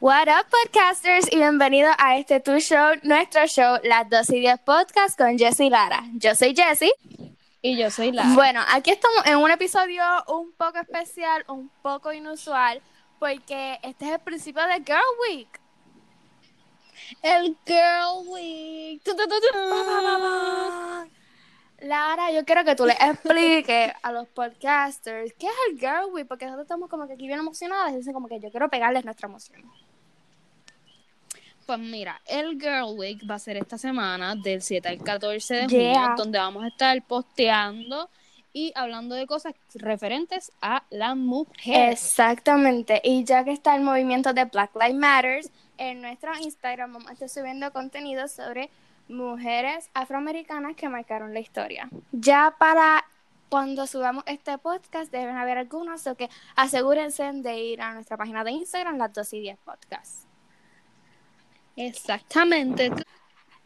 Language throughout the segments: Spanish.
What up, podcasters, y bienvenidos a este tu show, nuestro show, Las 2 y 10 Podcast con Jessie Lara. Yo soy Jessie. Y yo soy Lara. Bueno, aquí estamos en un episodio un poco especial, un poco inusual, porque este es el principio de Girl Week. El Girl Week. Lara, yo quiero que tú le expliques a los podcasters qué es el Girl Week, porque nosotros estamos como que aquí bien emocionadas y dicen como que yo quiero pegarles nuestra emoción. Pues mira, el Girl Week va a ser esta semana, del 7 al 14 de Yeah. junio, donde vamos a estar posteando y hablando de cosas referentes a la mujer. Exactamente. Y ya que está el movimiento de Black Lives Matter, en nuestro Instagram vamos a estar subiendo contenido sobre mujeres afroamericanas que marcaron la historia. Ya para cuando subamos este podcast deben haber algunos, o que asegúrense de ir a nuestra página de Instagram, las 2 y 10 podcasts. Exactamente.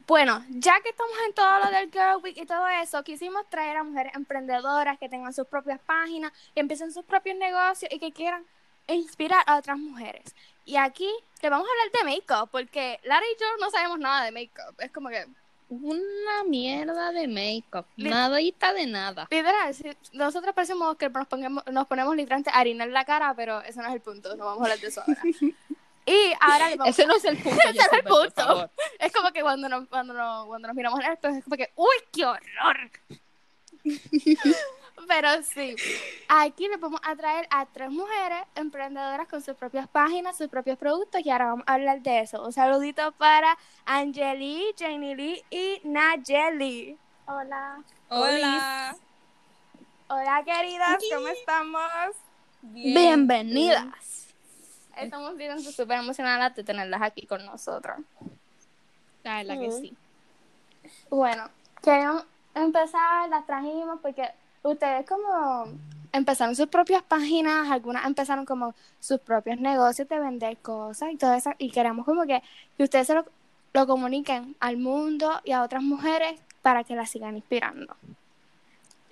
Bueno, ya que estamos en todo lo del Girl Week y todo eso, quisimos traer a mujeres emprendedoras que tengan sus propias páginas, que empiecen sus propios negocios y que quieran inspirar a otras mujeres. Y aquí le vamos a hablar de make-up, porque Lara y yo no sabemos nada de make-up. Es como que, Una mierda de make-up. Nadita de nada. literal, si- nosotros parecemos que nos, pongamos, nos ponemos literalmente harina en la cara, pero ese no es el punto, no vamos a hablar de eso ahora. Y ahora le vamos Ese no es el punto. Ese no es el punto. como que cuando nos, cuando nos, cuando nos miramos en el espejo, es como que, ¡uy, qué horror! Pero sí, aquí les vamos a traer a tres mujeres emprendedoras con sus propias páginas, sus propios productos, y ahora vamos a hablar de eso. Un saludito para Angeli, Janie Lee y Nayeli. Hola. Hola. Hola, queridas, ¿cómo estamos? Bienvenidas. Estamos bien súper emocionadas de tenerlas aquí con nosotros. La verdad que sí. Bueno, queremos empezar, las trajimos porque ustedes como empezaron sus propias páginas, algunas empezaron como sus propios negocios de vender cosas y todo eso, y queremos como que, que ustedes se lo, lo comuniquen al mundo y a otras mujeres para que las sigan inspirando.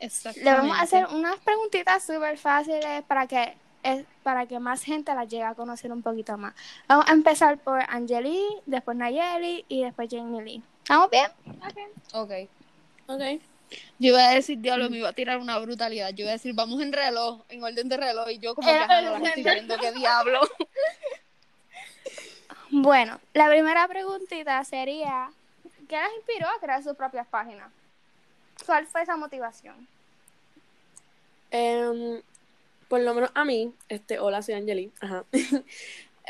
Le vamos a hacer unas preguntitas súper fáciles para que es, para que más gente las llegue a conocer un poquito más. Vamos a empezar por Angeli, después Nayeli y después Jamie Lee. ¿Estamos bien? Ok. Ok. Yo iba a decir, diablo, me iba a tirar una brutalidad. Yo iba a decir, vamos en reloj, en orden de reloj. Y yo como que ajá, no las estoy viendo, qué diablo. Bueno, la primera preguntita sería, ¿qué las inspiró a crear sus propias páginas? ¿Cuál fue esa motivación? Em, por lo menos a mí, este, hola, soy Angeli. Ajá.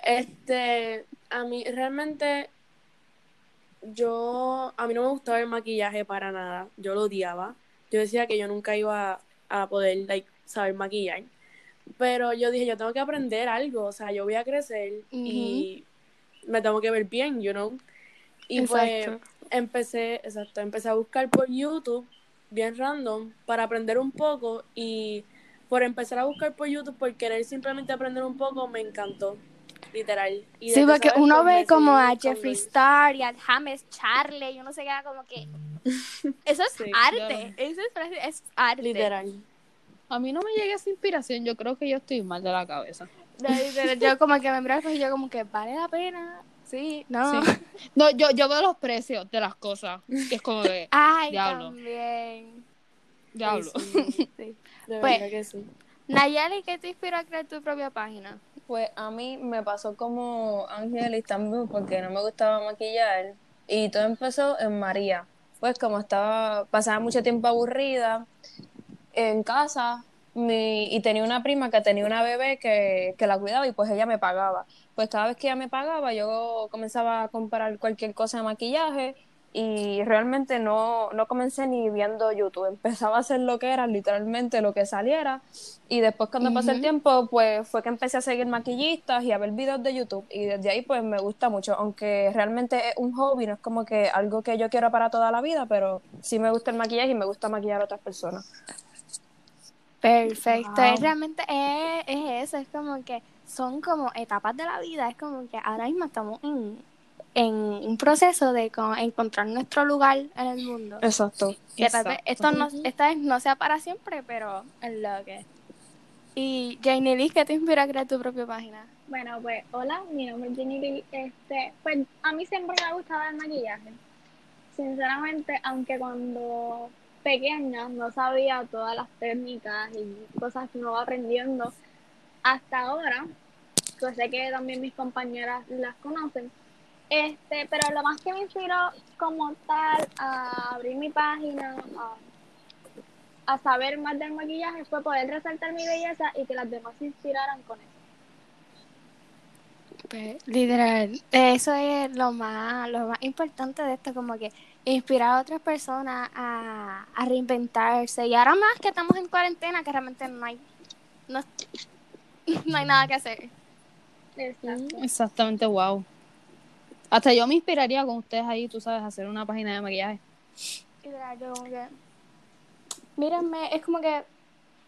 Este, a mí realmente yo, a mí no me gustaba el maquillaje para nada. Yo lo odiaba. Yo decía que yo nunca iba a poder, like, saber maquillar. Pero yo dije, yo tengo que aprender algo, o sea, yo voy a crecer y me tengo que ver bien, you know. Y pues empecé, exacto, empecé a buscar por YouTube, bien random, para aprender un poco y por empezar a buscar por YouTube, por querer simplemente aprender un poco, me encantó, literal. Y Sí, porque uno ve como a Jeffree Star y a James Charlie y uno se queda como que... Eso es Sí, arte, eso es, es arte. Literal. A mí no me llega esa inspiración. Yo creo que yo estoy mal de la cabeza. Literal, Yo como que me miro y yo como que vale la pena. Sí, no. Sí. No, yo, yo veo los precios de las cosas. Y es como de, Ay, Diablo. también. diablo. Ay, Sí. De Pues- verdad que sí. Nayeli, ¿qué te inspiró a crear tu propia página? Pues a mí me pasó como Ángeles también porque no me gustaba maquillar y todo empezó en María. Pues como estaba, pasaba mucho tiempo aburrida en casa mi- y tenía una prima que tenía una bebé que, que la cuidaba y pues ella me pagaba. Pues cada vez que ella me pagaba yo comenzaba a comprar cualquier cosa de maquillaje y realmente no, no comencé ni viendo YouTube. Empezaba a hacer lo que era, literalmente lo que saliera y después cuando pasó el tiempo, pues fue que empecé a seguir maquillistas y a ver videos de YouTube. Y desde ahí pues me gusta mucho, aunque realmente es un hobby, no es como que algo que yo quiero para toda la vida, pero sí me gusta el maquillaje y me gusta maquillar a otras personas. Perfecto, Wow. es realmente es, es eso, es como que son como etapas de la vida, es como que ahora mismo estamos en, en un proceso de co- encontrar nuestro lugar en el mundo. Exacto. Que tal vez Exacto. esto no, esta vez no sea para siempre, pero es lo que. Y Jane Lee, ¿qué te inspira a crear tu propia página? Bueno, pues hola, mi nombre es Jenny Lee. Este, pues a mí siempre me ha gustado el maquillaje. Sinceramente, aunque cuando pequeña no sabía todas las técnicas y cosas que uno va aprendiendo, hasta ahora, pues sé que también mis compañeras las conocen. Este, pero lo más que me inspiró como tal a abrir mi página, a, a saber más del maquillaje, fue poder resaltar mi belleza y que las demás se inspiraran con eso. Pues, literal, eso es lo más, lo más importante de esto, como que inspirar a otras personas a, a reinventarse. Y ahora más que estamos en cuarentena, que realmente no hay, no, no hay nada que hacer. Exacto. Exactamente, wow. Hasta yo me inspiraría con ustedes ahí, tú sabes, hacer una página de maquillaje. Yo como que, mírenme, es como que,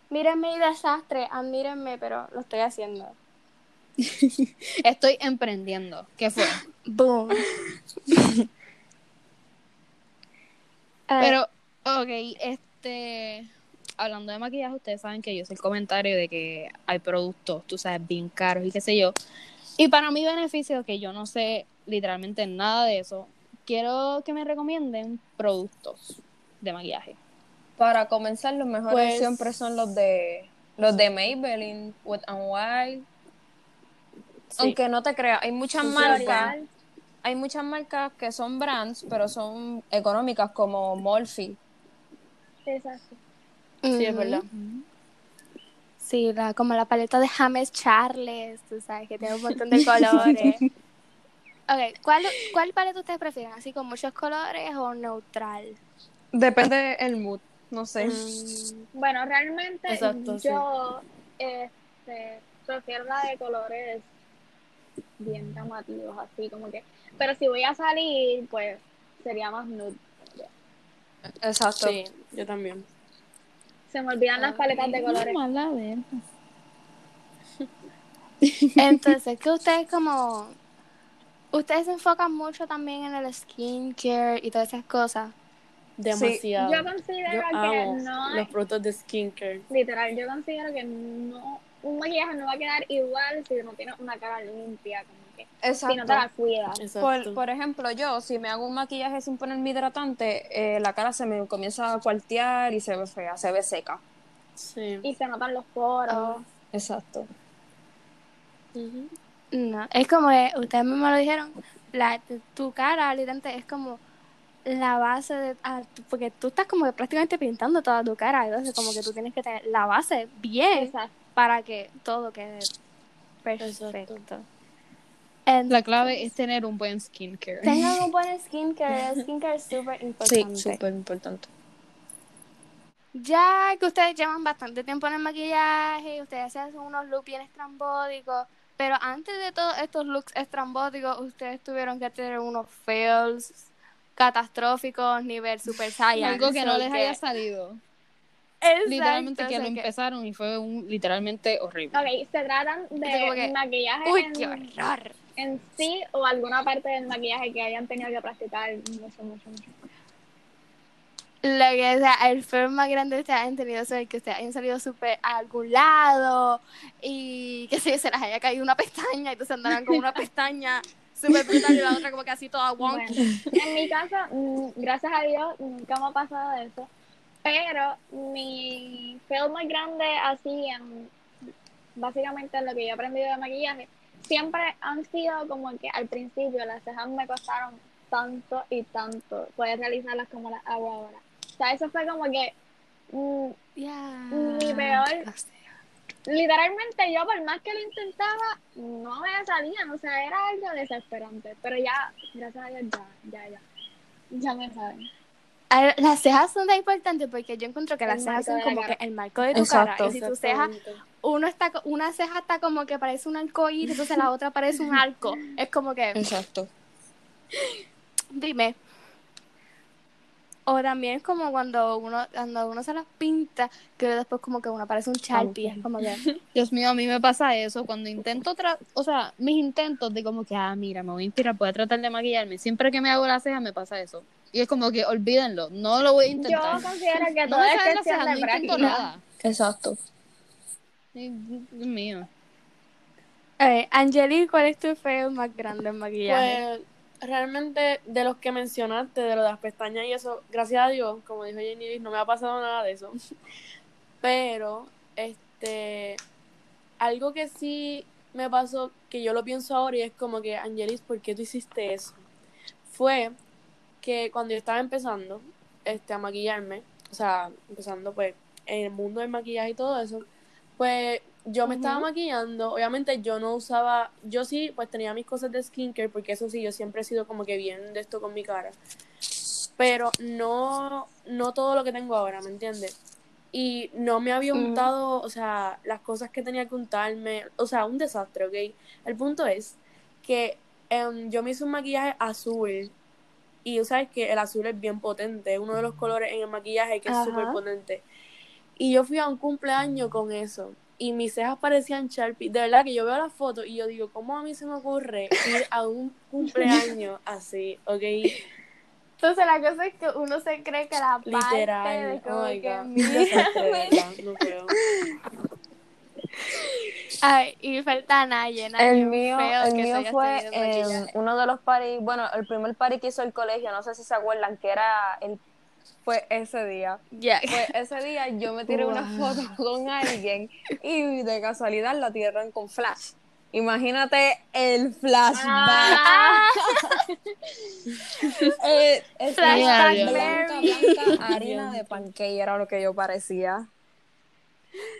mírenme mi desastre, admírenme, pero lo estoy haciendo. Estoy emprendiendo. ¿Qué fue? Boom. Ah, Pero, ok, este. Hablando de maquillaje, ustedes saben que yo soy el comentario de que hay productos, tú sabes, bien caros y qué sé yo. Y para mi beneficio, que yo no sé literalmente nada de eso, quiero que me recomienden productos de maquillaje. Para comenzar, los mejores Pues- siempre son los de los de Maybelline, Wet n Wild. Sí. Aunque no te creas, hay muchas Sí, marcas, hay muchas marcas que son brands, pero son económicas como Morphe. Exacto. Sí, es verdad. Sí, la, como la paleta de James Charles, tú sabes, que tiene un montón de colores. ok, ¿cuál, ¿cuál paleta ustedes prefieren? ¿Así con muchos colores o neutral? Depende el mood, no sé. Mm, Bueno, realmente Exacto, sí. yo este, prefiero la de colores bien llamativos, así como que. Pero si voy a salir, pues sería más nude. Exacto. Sí, yo también. Se me olvidan las paletas de colores. Mala Entonces, que ustedes como... Ustedes se enfocan mucho también en el skincare y todas esas cosas. Demasiado. Yo considero Yo que amo no los productos de skincare. Literal, yo considero que no. Un maquillaje no va a quedar igual si no tienes una cara limpia, como Si Exacto. no te la cuidas. Exacto. Por, por ejemplo, yo, si me hago un maquillaje sin ponerme hidratante, eh, la cara se me comienza a cuartear y se ve fea, se ve seca. Sí. Y se notan los poros. Exacto. Ujú. No, es como que ustedes mismos lo dijeron, la, tu cara literalmente es como la base de... ah, porque tú estás como que prácticamente pintando toda tu cara, entonces como que tú tienes que tener la base bien Exacto. para que todo quede Exacto. En- La clave es tener un buen skincare. Tengan un buen skincare, el skincare es súper Sí, importante. súper importante. Ya que ustedes llevan bastante tiempo en el maquillaje, ustedes se hacen unos looks bien estrambóticos, pero antes de todos estos looks estrambóticos, ustedes tuvieron que tener unos fails catastróficos, nivel super saiyan. Algo que no les que- haya salido. Exacto, Literalmente que lo que- empezaron y fue un, literalmente horrible. Ok, se tratan de que, maquillaje Uy, en, qué horror. En sí o alguna parte del maquillaje que hayan tenido que practicar mucho, mucho, mucho. Lo que sea, el fail más grande que ustedes hayan tenido es el que ustedes hayan salido súper a algún lado y que se, se les haya caído una pestaña y entonces andaran con una pestaña súper brutal y la otra como que así toda wonky. Bueno, en mi caso, mm, gracias a Dios, nunca me ha pasado eso. Pero mi fail más grande así en básicamente en lo que yo he aprendido de maquillaje, siempre han sido como que al principio las cejas me costaron tanto y tanto poder realizarlas como las hago ahora. O sea, eso fue como que mm. Mi peor- literalmente yo por más que lo intentaba, no me salían, o sea, era algo desesperante. Pero ya, gracias a Dios, ya, ya, ya. Ya me saben. A Las cejas son tan importantes porque yo encuentro que El las cejas son como cara. que el marco de tu Exacto. cara. Y si tu ceja, uno está, una ceja está como que parece un arcoíris, entonces la otra parece un arco. Es como que, Exacto. dime. O también es como cuando uno, cuando uno se las pinta, que después como que uno parece un Sharpie. Es como que, Dios mío, a mí me pasa eso cuando intento, tra- o sea, mis intentos de como que, ah, mira, me voy a inspirar, voy a tratar de maquillarme. Siempre que me hago la ceja me pasa eso. Y es como que, olvídenlo, no lo voy a Yo intentar. considero que no todo me es cuestión de no intento práctica. nada. Exacto. Dios mío. Eh, Angeli, ¿cuál es tu fail más grande en maquillaje? Pues realmente de los que mencionaste, de lo de las pestañas y eso, gracias a Dios, como dijo Jenny, no me ha pasado nada de eso. Pero, este, algo que sí me pasó, que yo lo pienso ahora y es como que, Angelis, ¿por qué tú hiciste eso? Fue que cuando yo estaba empezando este, a maquillarme, o sea, empezando pues en el mundo del maquillaje y todo eso, pues yo me estaba maquillando, obviamente yo no usaba, yo sí, pues tenía mis cosas de skincare, porque eso sí, yo siempre he sido como que bien de esto con mi cara, pero no, no todo lo que tengo ahora, ¿me entiendes? Y no me había untado, o sea, las cosas que tenía que untarme, o sea, un desastre, ¿ok? El punto es que em, yo me hice un maquillaje azul, y sabes que el azul es bien potente, es uno de los colores en el maquillaje que es súper potente. Y yo fui a un cumpleaños con eso y mis cejas parecían Sharpie. De verdad que yo veo las fotos y yo digo, ¿cómo a mí se me ocurre ir a un cumpleaños así? ¿Ok? Entonces la cosa es que uno se cree que la Literal. parte de como oh que mira, no creo. Ay, y falta Naye, Naye, El mío, feo el que mío fue uno de los paris, bueno, el primer party que hizo el colegio, no sé si se acuerdan, que era el fue ese día. Ya. Pues ese día yo me tiré una foto con alguien y de casualidad la tiraron con flash. Imagínate el flashback. Ah. Eh, Flashback blanca, blanca, harina de pancake era lo que yo parecía.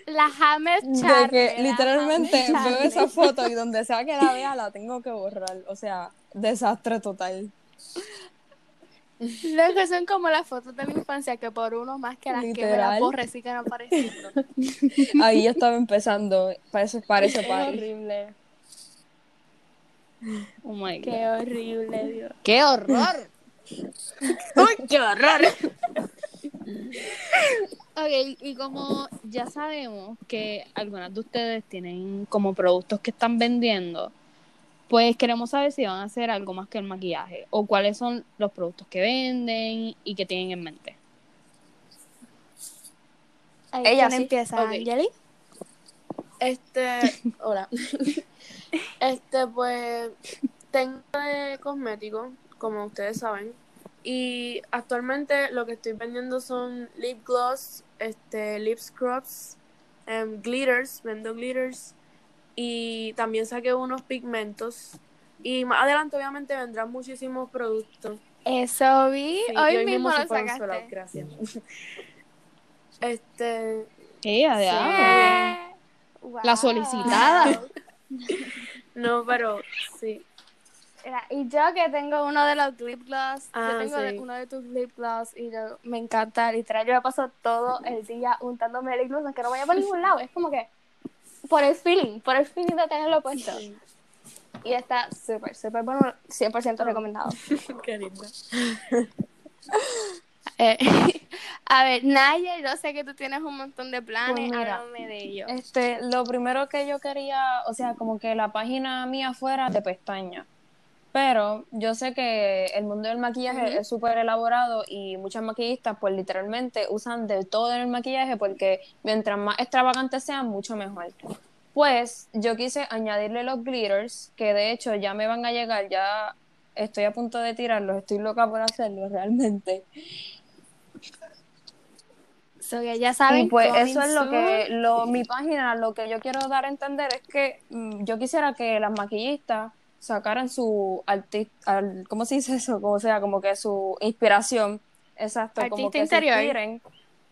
La Hammer De Charlie. que literalmente veo esa foto y donde sea que la vea la tengo que borrar. O sea, desastre total. Luego son como las fotos de la infancia que por uno más que las que me Literal. las borre siguen apareciendo. Ahí yo estaba empezando ese Es party. horrible. Oh my God. Qué horrible, Dios. ¡Qué horror! ¡Uy, qué horror! Ok, y como ya sabemos que algunas de ustedes tienen como productos que están vendiendo, pues queremos saber si van a hacer algo más que el maquillaje o cuáles son los productos que venden y que tienen en mente. Ella ¿quién sí. empieza, Ok. Angeli? Este, hola. Este, pues, tengo de cosméticos, como ustedes saben. Y actualmente lo que estoy vendiendo son lip gloss, este, lip scrubs, em, glitters, vendo glitters. Y también saqué unos pigmentos. Y más adelante, obviamente, vendrán muchísimos productos. Eso vi. Sí, hoy, mismo se lo sacaste. gracias. Este, ¡Eh, adiós! Wow. La solicitada. no, pero sí. Y yo que tengo uno de los lip gloss, Ah, yo tengo de- sí. uno de tus lip gloss y yo, me encanta, literal, yo me paso todo el día untándome lip gloss, aunque no vaya por ningún lado, es como que por el feeling, por el feeling de tenerlo puesto. Y está súper, súper bueno, 100% recomendado. Qué linda. Eh, a ver, Naya, yo sé que tú tienes un montón de planes, Pues mira, háblame de ellos. Este, lo primero que yo quería, o sea, como que la página mía fuera de pestañas. Pero yo sé que el mundo del maquillaje es súper elaborado y muchas maquillistas pues literalmente usan de todo en el maquillaje porque mientras más extravagantes sean, mucho mejor. Pues yo quise añadirle los glitters, que de hecho ya me van a llegar, ya estoy a punto de tirarlos, estoy loca por hacerlos realmente. So, que ya saben, Y pues eso es lo que lo, mi página, lo que yo quiero dar a entender es que mm, yo quisiera que las maquillistas sacaran su artista, ¿cómo se dice eso? Como sea, como que su inspiración, exacto, como Artista que interior. se inspiren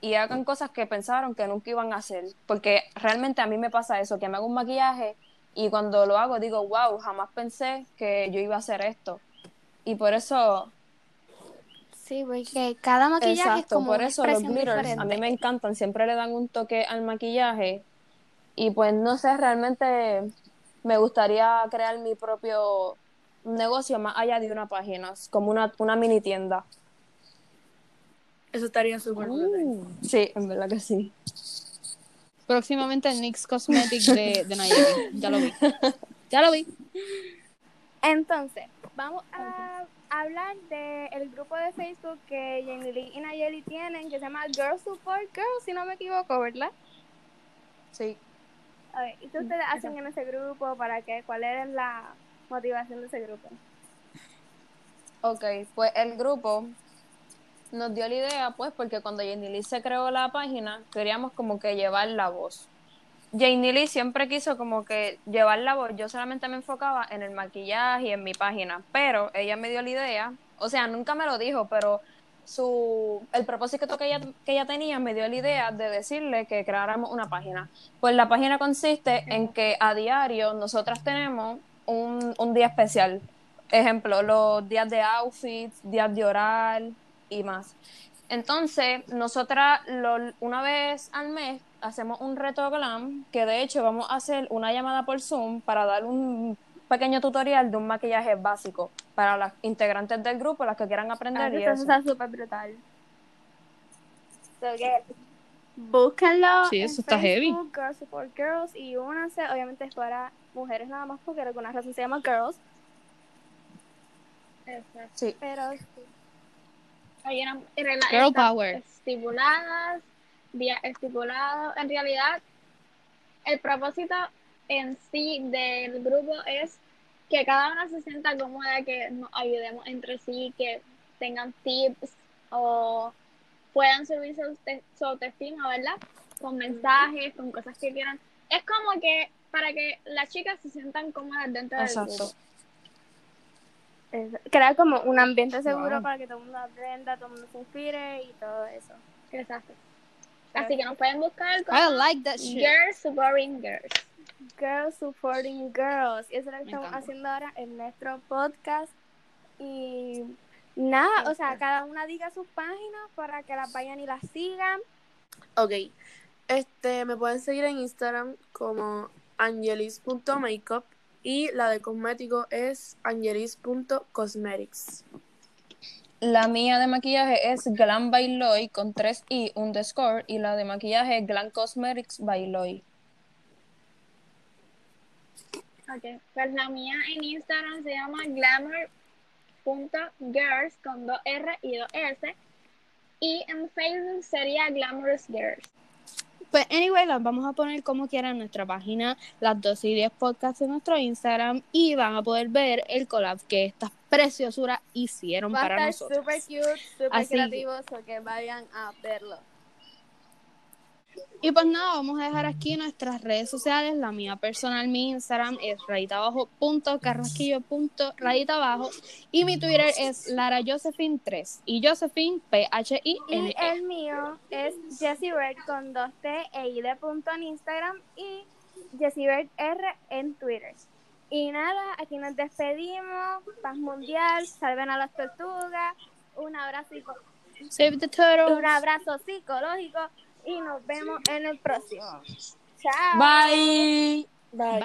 y hagan cosas que pensaron que nunca iban a hacer, porque realmente a mí me pasa eso, que me hago un maquillaje y cuando lo hago digo, wow, jamás pensé que yo iba a hacer esto. Y por eso Sí, porque cada maquillaje es Exacto, como por eso los glitters a mí me encantan, siempre le dan un toque al maquillaje y pues no sé, realmente me gustaría crear mi propio negocio más allá de una página, es como una, una mini tienda. Eso estaría súper brutal. Sí, en verdad que sí. Próximamente el NYX Cosmetics de, de Nayeli. Ya lo vi. Ya lo vi. Entonces, vamos a hablar del grupo de Facebook que Jenny Lee y Nayeli tienen, que se llama Girl Support Girl, si no me equivoco, ¿verdad? Sí. A ver, ¿y qué ustedes hacen en ese grupo? ¿Para qué? ¿Cuál es la motivación de ese grupo? Ok, pues el grupo nos dio la idea, pues, porque cuando Jenny Lee se creó la página, queríamos como que llevar la voz. Jenny Lee siempre quiso como que llevar la voz, yo solamente me enfocaba en el maquillaje y en mi página, pero ella me dio la idea, o sea, nunca me lo dijo, pero su el propósito que ella, que ella tenía me dio la idea de decirle que creáramos una página. Pues la página consiste en que a diario nosotras tenemos un, un día especial. Ejemplo, los días de outfits, días de oral y más. Entonces, nosotras lo- una vez al mes hacemos un reto glam, que de hecho vamos a hacer una llamada por Zoom para dar un pequeño tutorial de un maquillaje básico para las integrantes del grupo, las que quieran aprender Ah, y eso está súper brutal. So que búsquenlo Sí, en eso está heavy. Facebook, Girls Support Girls, y únanse, obviamente es para mujeres nada más, porque por alguna razón se llama Girls, Exacto. Sí. pero Hay una regla Girl power. estipuladas, días estipulados. En realidad, el propósito en sí del grupo es que cada una se sienta cómoda, que nos ayudemos entre sí, que tengan tips o puedan subir su, su autoestima, ¿verdad? Con mensajes, con cosas que quieran. Es como que para que las chicas se sientan cómodas dentro del Exacto. grupo. es- crear como un ambiente seguro Wow. para que todo el mundo aprenda, todo el mundo se inspire y todo eso. Exacto. Así que nos pueden buscar I como like that shit. Girls Supporting Girls. Girls Supporting Girls. Y eso es lo que Me estamos encanta. haciendo ahora en nuestro podcast. Y nada, o sea, cada una diga sus páginas para que las vayan y las sigan. Ok. Este, me pueden seguir en Instagram como angelis.makeup y la de cosmético es angelis.cosmetics. La mía de maquillaje es Glam by Loy con 3 i underscore y la de maquillaje es Glam Cosmetics by Loy. Ok, pues la mía en Instagram se llama glamour.girls con dos R y dos S. Y en Facebook sería Glamorous Girls. Pues, anyway, las vamos a poner como quieran en nuestra página, las 12 y 10 podcasts en nuestro Instagram y van a poder ver el collab que estas preciosuras hicieron Va para nosotros. súper cute, súper Así que- creativo, so que vayan a verlo. Y pues nada, vamos a dejar aquí nuestras redes sociales. La mía personal, mi Instagram es rayita abajo punto carrasquillo punto rayita abajo y mi Twitter es Lara Josephine 3 y Josephine P H I N Y E. el mío es Jessie Bird con dos T e I de punto en Instagram y Jessie Bird R en Twitter. Y nada, aquí nos despedimos. Paz mundial, salven a las tortugas. Un abrazo, Save the turtle. un abrazo psicológico y nos vemos en el próximo. Chao. Bye. Bye.